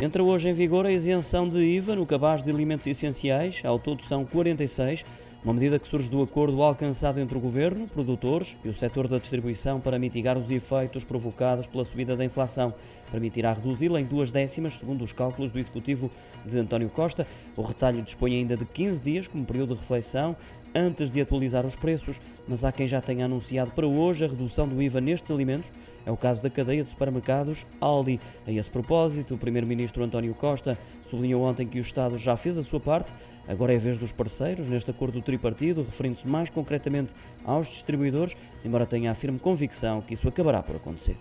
Entra hoje em vigor a isenção de IVA no cabaz de alimentos essenciais, ao todo são 46, uma medida que surge do acordo alcançado entre o Governo, produtores e o setor da distribuição para mitigar os efeitos provocados pela subida da inflação. Permitirá reduzi-la em duas décimas, segundo os cálculos do Executivo de António Costa. O retalho dispõe ainda de 15 dias como período de reflexão antes de atualizar os preços, mas há quem já tenha anunciado para hoje a redução do IVA nestes alimentos. É o caso da cadeia de supermercados Aldi. A esse propósito, o Primeiro-Ministro António Costa sublinhou ontem que o Estado já fez a sua parte. Agora é a vez dos parceiros neste acordo tripartido, referindo-se mais concretamente aos distribuidores, embora tenha a firme convicção que isso acabará por acontecer.